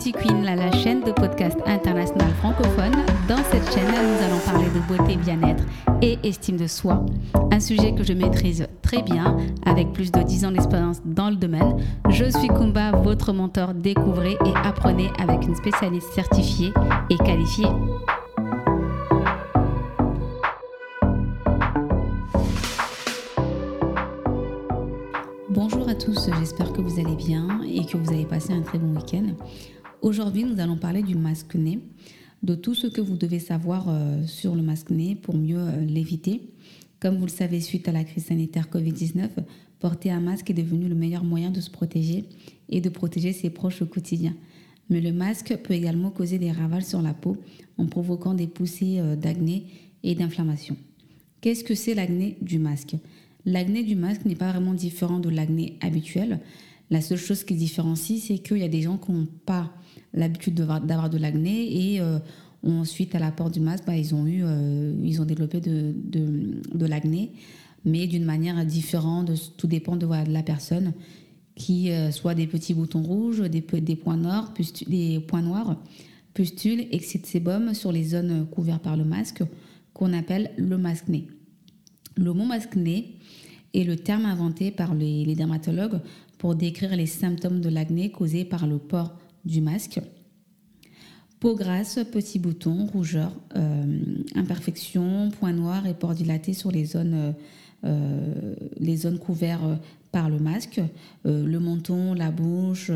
Beauty Queen, la, chaîne de podcast international francophone. Dans cette chaîne, nous allons parler de beauté, bien-être et estime de soi. Un sujet que je maîtrise très bien, avec plus de 10 ans d'expérience dans le domaine. Je suis Kumba, votre mentor. Découvrez et apprenez avec une spécialiste certifiée et qualifiée. Bonjour à tous, j'espère que vous allez bien et que vous avez passé un très bon week-end. Aujourd'hui, nous allons parler du masque-nez, de tout ce que vous devez savoir euh, sur le masque-nez pour mieux euh, l'éviter. Comme vous le savez, suite à la crise sanitaire Covid-19, porter un masque est devenu le meilleur moyen de se protéger et de protéger ses proches au quotidien. Mais le masque peut également causer des ravages sur la peau en provoquant des poussées euh, d'acné et d'inflammation. Qu'est-ce que c'est l'acné du masque? L'acné du masque n'est pas vraiment différent de l'acné habituel. La seule chose qui différencie, c'est qu'il y a des gens qui n'ont pas l'habitude d'avoir de l'acné et euh, ensuite, à l'apport du masque, bah, ils, ont eu, euh, ils ont développé de, de, l'acné, mais d'une manière différente. tout dépend de, la personne, qui euh, soit des petits boutons rouges, des, des points noirs, des points noirs, pustules, excès de sébum sur les zones couvertes par le masque, qu'on appelle le masque-nez. Le mot masque-nez est le terme inventé par les, dermatologues pour décrire les symptômes de l'acné causés par le port du masque. Peau grasse, petits boutons, rougeur, euh, imperfections, points noirs et pores dilatés sur les zones, euh, les zones couvertes par le masque, euh, le menton, la bouche,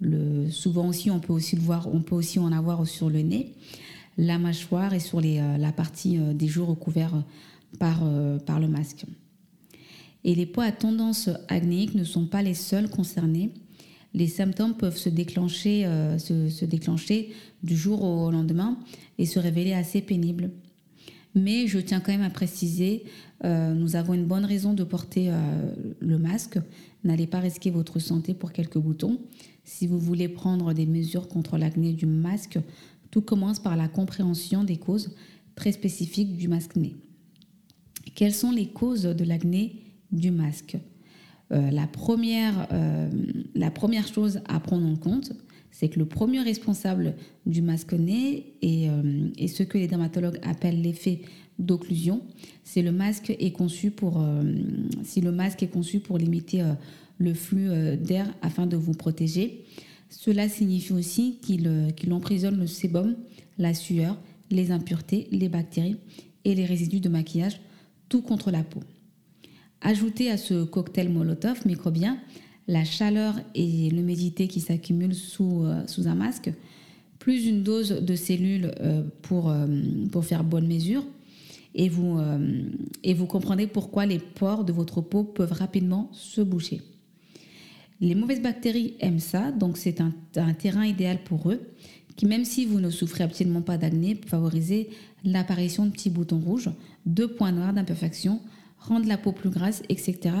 le, souvent aussi on peut aussi le voir, on peut aussi en avoir sur le nez, la mâchoire et sur la partie des joues recouverts par, par le masque. Et les peaux à tendance acnéique ne sont pas les seuls concernés. Les symptômes peuvent se déclencher, euh, se, déclencher du jour au lendemain et se révéler assez pénibles. Mais je tiens quand même à préciser, euh, nous avons une bonne raison de porter euh, le masque. N'allez pas risquer votre santé pour quelques boutons. Si vous voulez prendre des mesures contre l'acné du masque, tout commence par la compréhension des causes très spécifiques du masque-nez. Quelles sont les causes de l'acné du masque? Euh, la, première, euh, la première chose à prendre en compte, c'est que le premier responsable du masque-nez et, euh, et, ce que les dermatologues appellent l'effet d'occlusion, c'est le masque est conçu pour si le masque est conçu pour limiter le flux d'air afin de vous protéger. Cela signifie aussi qu'il emprisonne le sébum, la sueur, les impuretés, les bactéries et les résidus de maquillage, tout contre la peau. Ajoutez à ce cocktail Molotov microbien la chaleur et l'humidité qui s'accumulent sous, euh, sous un masque, plus une dose de cellules euh, pour, euh, pour faire bonne mesure, et vous, et vous comprenez pourquoi les pores de votre peau peuvent rapidement se boucher. Les mauvaises bactéries aiment ça, donc c'est un, un, terrain idéal pour eux, qui même si vous ne souffrez absolument pas d'acné, peut favoriser l'apparition de petits boutons rouges, de points noirs d'imperfection, rendre la peau plus grasse, etc.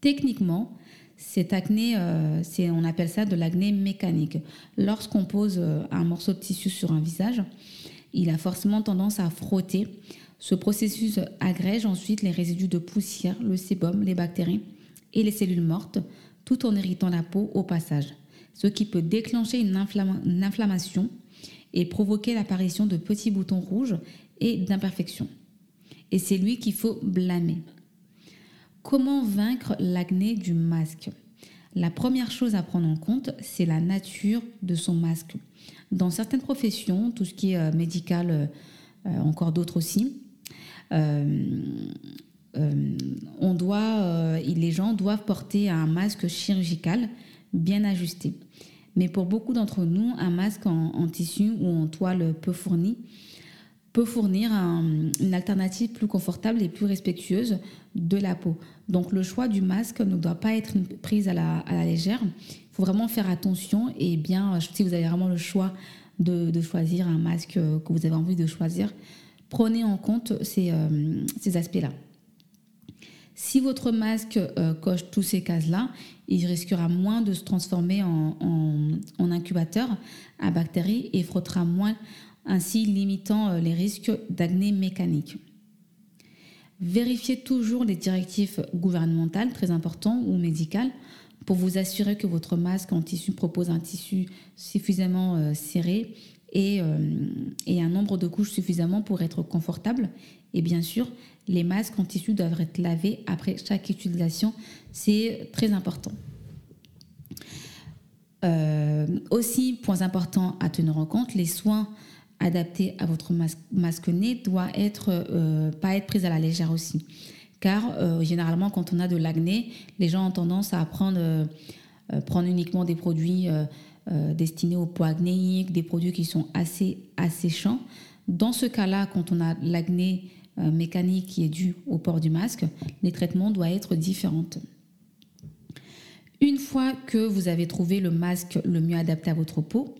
Techniquement, cette acné, euh, on appelle ça de l'acné mécanique. Lorsqu'on pose euh, un morceau de tissu sur un visage, il a forcément tendance à frotter. Ce processus agrège ensuite les résidus de poussière, le sébum, les bactéries et les cellules mortes, tout en irritant la peau au passage, ce qui peut déclencher une inflammation et provoquer l'apparition de petits boutons rouges et d'imperfections et c'est lui qu'il faut blâmer. Comment vaincre l'acné du masque? La première chose à prendre en compte, c'est la nature de son masque. Dans certaines professions, tout ce qui est euh, médical, euh, euh, encore d'autres aussi, on doit, les gens doivent porter un masque chirurgical bien ajusté. Mais pour beaucoup d'entre nous, un masque en, tissu ou en toile peu fourni peut fournir une alternative plus confortable et plus respectueuse de la peau. Donc le choix du masque ne doit pas être une prise à la, légère. Il faut vraiment faire attention et bien, si vous avez vraiment le choix de, choisir un masque que vous avez envie de choisir, prenez en compte ces, euh, aspects-là. Si votre masque euh, coche tous ces cases-là, il risquera moins de se transformer en, en, incubateur à bactéries et frottera moins ainsi limitant euh, les risques d'acné mécanique. Vérifiez toujours les directives gouvernementales, très importantes, ou médicales, pour vous assurer que votre masque en tissu propose un tissu suffisamment euh, serré et, et, un nombre de couches suffisamment pour être confortable. Et bien sûr, les masques en tissu doivent être lavés après chaque utilisation. C'est très important. Euh, aussi, point important à tenir en compte, les soins adaptés à votre masque, nez doivent être, euh, pas être pris à la légère aussi. Car euh, généralement, quand on a de l'acné, les gens ont tendance à prendre, prendre uniquement des produits destinés au poids acnéique, des produits qui sont assez asséchants. Dans ce cas-là, quand on a l'acné mécanique qui est dû au port du masque, les traitements doivent être différents. Une fois que vous avez trouvé le masque le mieux adapté à votre peau,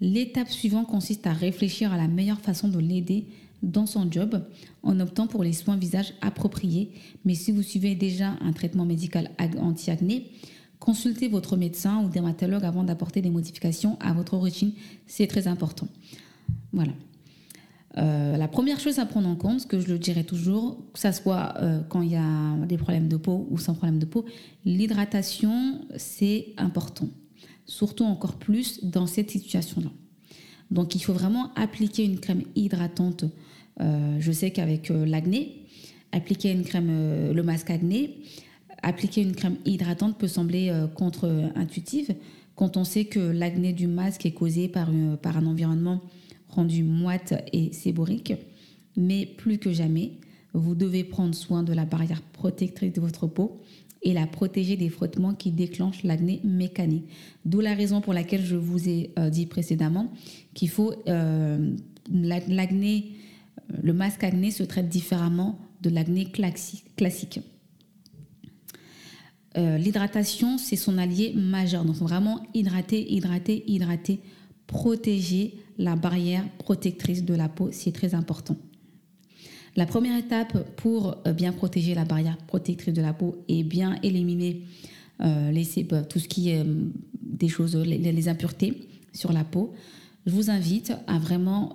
l'étape suivante consiste à réfléchir à la meilleure façon de l'aider dans son job en optant pour les soins visage appropriés. Mais si vous suivez déjà un traitement médical anti-acné, consultez votre médecin ou dermatologue avant d'apporter des modifications à votre routine. C'est très important. Voilà. Euh, la première chose à prendre en compte, que je le dirais toujours, que ce soit euh, quand il y a des problèmes de peau ou sans problème de peau, l'hydratation, c'est important. Surtout encore plus dans cette situation-là. Donc il faut vraiment appliquer une crème hydratante. Euh, je sais qu'avec l'acné, appliquer une crème, le masque acné, appliquer une crème hydratante peut sembler contre-intuitive quand on sait que l'acné du masque est causé par un environnement rendu moite et séborique. Mais plus que jamais, vous devez prendre soin de la barrière protectrice de votre peau et la protéger des frottements qui déclenchent l'acné mécanique. D'où la raison pour laquelle je vous ai euh, dit précédemment qu'il faut euh, l'acné, euh, le masque acné se traite différemment de l'acné classique. L'hydratation, c'est son allié majeur. Donc vraiment hydrater, hydrater, hydrater, protéger la barrière protectrice de la peau, c'est très important. La première étape pour euh, bien protéger la barrière protectrice de la peau et bien éliminer euh, les, tout ce qui est euh, des choses, les, impuretés sur la peau, je vous invite à vraiment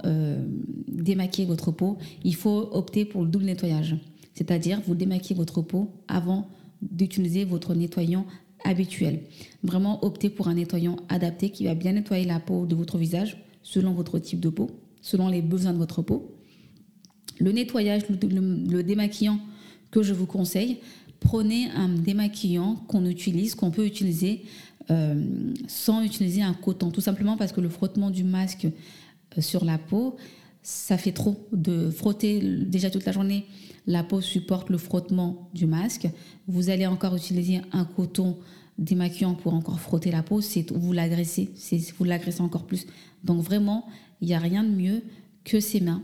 démaquiller votre peau. Il faut opter pour le double nettoyage, c'est-à-dire vous démaquillez votre peau avant d'utiliser votre nettoyant habituel. Vraiment opter pour un nettoyant adapté qui va bien nettoyer la peau de votre visage selon votre type de peau, selon les besoins de votre peau. Le nettoyage, le, démaquillant que je vous conseille, prenez un démaquillant qu'on utilise, qu'on peut utiliser euh, sans utiliser un coton, tout simplement parce que le frottement du masque euh, sur la peau, ça fait trop de frotter déjà toute la journée. La peau supporte le frottement du masque. Vous allez encore utiliser un coton démaquillant pour encore frotter la peau, c'est vous l'agressez, vous l'agressez encore plus. Donc vraiment, il n'y a rien de mieux que ses mains.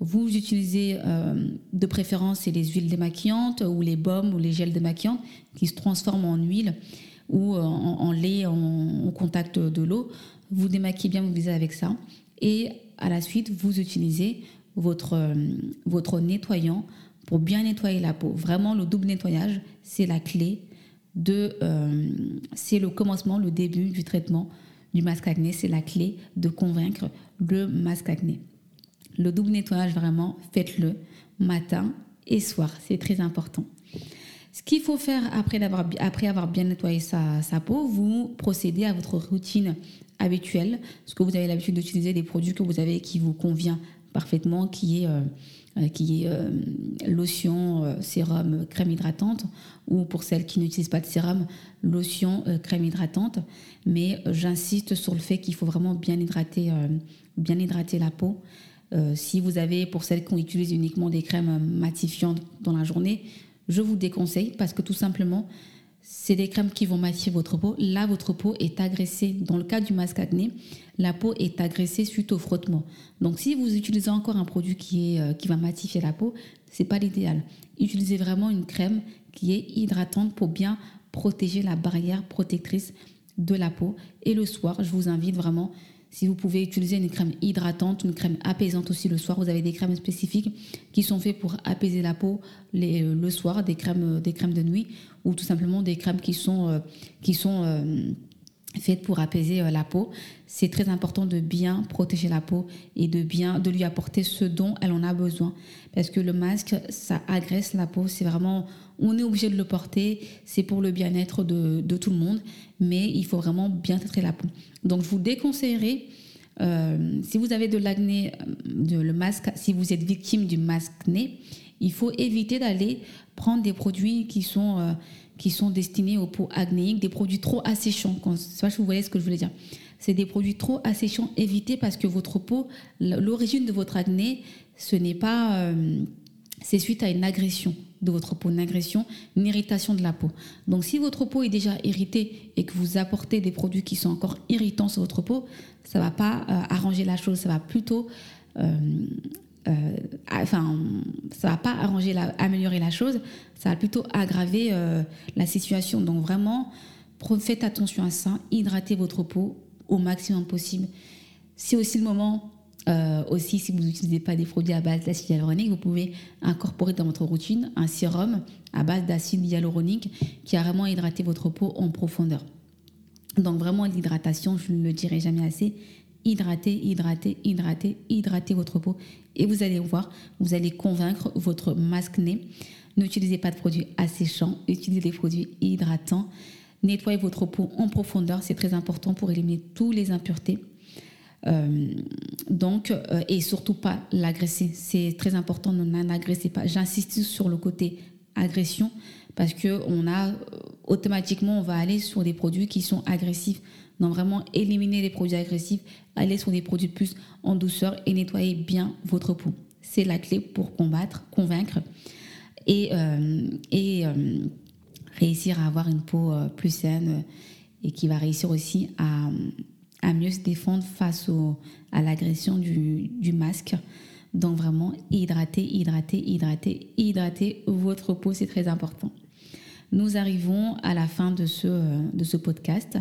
Vous utilisez euh, de préférence les huiles démaquillantes ou les baumes ou les gels démaquillants qui se transforment en huile ou en, lait en, contact de l'eau. Vous démaquillez bien vos visages avec ça. Et à la suite, vous utilisez votre, euh, votre nettoyant pour bien nettoyer la peau. Vraiment, le double nettoyage, c'est la clé de, euh, c'est le commencement, le début du traitement du masque acné. C'est la clé de convaincre le masque acné. Le double nettoyage, vraiment, faites-le matin et soir. C'est très important. Ce qu'il faut faire après, avoir, après avoir bien nettoyé sa, peau, vous procédez à votre routine habituelle, ce que vous avez l'habitude d'utiliser des produits que vous avez qui vous convient parfaitement, qui est euh, euh, qui est euh, lotion, sérum, crème hydratante, ou pour celles qui n'utilisent pas de sérum, lotion, crème hydratante. Mais j'insiste sur le fait qu'il faut vraiment bien hydrater, bien hydrater la peau. Si vous avez, pour celles qui utilisent uniquement des crèmes matifiantes dans la journée, je vous déconseille parce que tout simplement, c'est des crèmes qui vont matifier votre peau. Là, votre peau est agressée. Dans le cas du masque acné, la peau est agressée suite au frottement. Donc, si vous utilisez encore un produit qui, euh, va matifier la peau, c'est pas l'idéal. Utilisez vraiment une crème qui est hydratante pour bien protéger la barrière protectrice de la peau. Et le soir, je vous invite vraiment si vous pouvez utiliser une crème hydratante, une crème apaisante aussi le soir, vous avez des crèmes spécifiques qui sont faites pour apaiser la peau euh, le soir, des crèmes, euh, des crèmes de nuit ou tout simplement des crèmes qui sont, euh, qui sont faite pour apaiser euh, la peau. C'est très important de bien protéger la peau et de bien de lui apporter ce dont elle en a besoin parce que le masque ça agresse la peau, c'est vraiment on est obligé de le porter, c'est pour le bien-être de, de, tout le monde, mais il faut vraiment bien traiter la peau. Donc je vous déconseillerais euh, si vous avez de l'acné, de le masque, si vous êtes victime du masque nez, il faut éviter d'aller prendre des produits qui sont euh, qui sont destinés aux peaux acnéiques, des produits trop asséchants. Je sais pas si vous voyez ce que je voulais dire. C'est des produits trop asséchants. Évitez parce que votre peau, l'origine de votre acné, ce n'est pas, euh, c'est suite à une agression de votre peau, une agression, une irritation de la peau. Donc si votre peau est déjà irritée et que vous apportez des produits qui sont encore irritants sur votre peau, ça va pas euh, arranger la chose, ça va plutôt euh, euh, enfin, ça va pas arranger, la, améliorer la chose, ça va plutôt aggraver euh, la situation. Donc vraiment, faites attention à ça, hydratez votre peau au maximum possible. C'est aussi le moment, euh, aussi si vous n'utilisez pas des produits à base d'acide hyaluronique, vous pouvez incorporer dans votre routine un sérum à base d'acide hyaluronique qui a vraiment hydraté votre peau en profondeur. Donc vraiment l'hydratation, je ne le dirai jamais assez, hydratez, hydratez, hydratez, hydratez votre peau et vous allez voir, vous allez convaincre votre masque-nez. N'utilisez pas de produits asséchants, utilisez des produits hydratants. Nettoyez votre peau en profondeur, c'est très important pour éliminer toutes les impuretés. Euh, donc, euh, et surtout pas l'agresser. C'est très important, n'agressez pas. J'insiste sur le côté agression parce que on a euh, automatiquement on va aller sur des produits qui sont agressifs. Donc vraiment éliminer les produits agressifs, aller sur des produits plus en douceur et nettoyer bien votre peau. C'est la clé pour combattre, convaincre et, euh, euh, réussir à avoir une peau plus saine et qui va réussir aussi à, mieux se défendre face à l'agression du masque. Donc vraiment, hydrater, hydrater, hydrater, hydrater votre peau, c'est très important. Nous arrivons à la fin de ce, de ce podcast.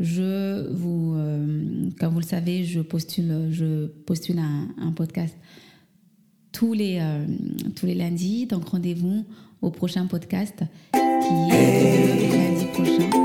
Je vous, euh, comme vous le savez, je postule, je postule un, podcast tous les, euh, tous les lundis. Donc rendez-vous au prochain podcast qui est le lundi prochain.